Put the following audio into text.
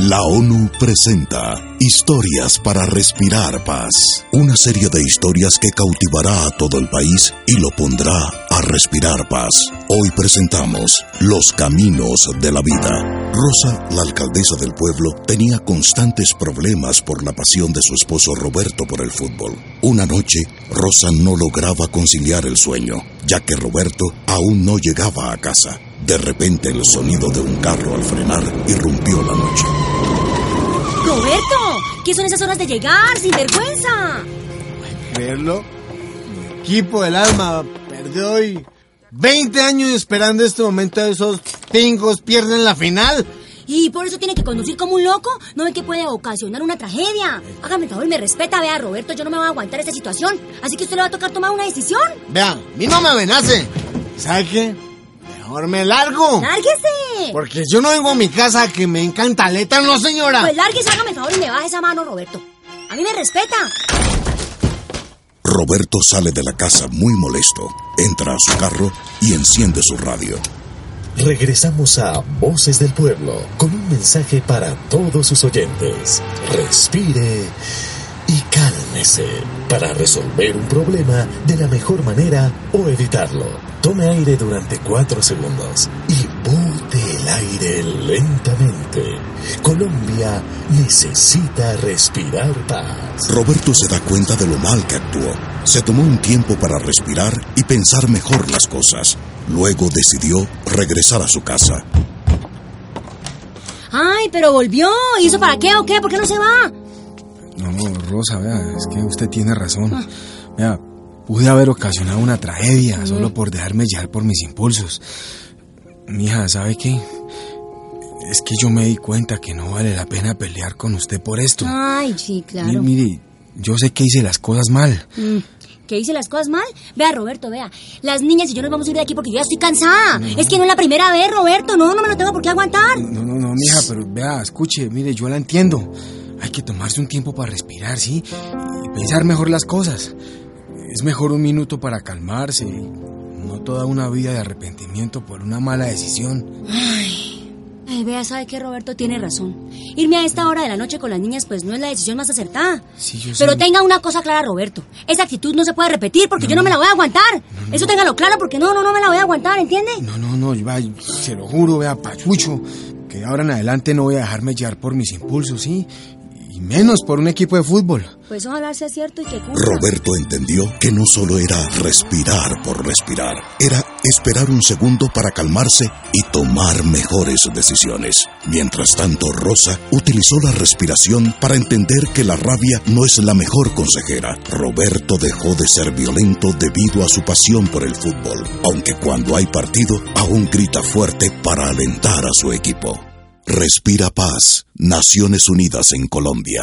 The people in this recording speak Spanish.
La ONU presenta Historias para Respirar Paz, una serie de historias que cautivará a todo el país y lo pondrá a respirar paz. Hoy presentamos Los Caminos de la Vida. Rosa, la alcaldesa del pueblo, tenía constantes problemas por la pasión de su esposo Roberto por el fútbol. Una noche, Rosa no lograba conciliar el sueño, ya que Roberto aún no llegaba a casa. De repente el sonido de un carro al frenar irrumpió la noche. ¡Roberto! ¿Qué son esas horas de llegar, sin vergüenza? creerlo? Mi equipo del alma perdió hoy 20 años esperando este momento. Esos pingos pierden la final. ¿Y por eso tiene que conducir como un loco? ¿No ve que puede ocasionar una tragedia? Hágame el favor y me respeta, vea, Roberto, yo no me voy a aguantar esta situación. Así que usted le va a tocar tomar una decisión. Vea, a mí no me amenace. ¿Sabe qué? Mejor me largo. ¡Lárguese! Porque yo no vengo a mi casa que me encanta letra, no señora. Pues lárguese, hágame el favor y me baje esa mano, Roberto. A mí me respeta. Roberto sale de la casa muy molesto, entra a su carro y enciende su radio. Regresamos a Voces del Pueblo con un mensaje para todos sus oyentes. Respire y cálmese para resolver un problema de la mejor manera o evitarlo. Tome aire durante cuatro segundos y bote el aire lentamente. Colombia necesita respirar paz. Roberto se da cuenta de lo mal que actuó. Se tomó un tiempo para respirar y pensar mejor las cosas. Luego decidió regresar a su casa. Ay, pero volvió. ¿Y eso para qué o qué? ¿Por qué no se va? No, Rosa, vea, es que usted tiene razón. Vea, pude haber ocasionado una tragedia solo por dejarme llevar por mis impulsos. Mija, ¿sabe qué? Es que yo me di cuenta que no vale la pena pelear con usted por esto. Ay, sí, claro. Mire, yo sé que hice las cosas mal. Mm, ¿Que hice las cosas mal? Vea, Roberto, vea. Las niñas y yo nos vamos a ir de aquí porque yo ya estoy cansada. Es que no es la primera vez, Roberto. No, no me lo tengo por qué aguantar. No, no, no, mija, pero vea, escuche, mire, yo la entiendo. Hay que tomarse un tiempo para respirar, ¿sí? Y pensar mejor las cosas. Es mejor un minuto para calmarse, y no toda una vida de arrepentimiento por una mala decisión. Ay, vea, ¿sabe qué, Roberto? Tiene razón. Irme a esta hora de la noche con las niñas, pues no es la decisión más acertada. Sí, yo Pero sé. tenga una cosa clara, Roberto. Esa actitud no se puede repetir porque yo no me la voy a aguantar. Eso téngalo claro porque no, no, no me la voy a aguantar, ¿entiende? No, no, no, va, se lo juro, vea, Pachucho, que ahora en adelante no voy a dejarme llevar por mis impulsos, ¿sí? Y menos por un equipo de fútbol. Pues ojalá sea cierto y que cumpla. Roberto entendió que no solo era respirar por respirar, era esperar un segundo para calmarse y tomar mejores decisiones. Mientras tanto, Rosa utilizó la respiración para entender que la rabia no es la mejor consejera. Roberto dejó de ser violento debido a su pasión por el fútbol, aunque cuando hay partido aún grita fuerte para alentar a su equipo. Respira paz, Naciones Unidas en Colombia.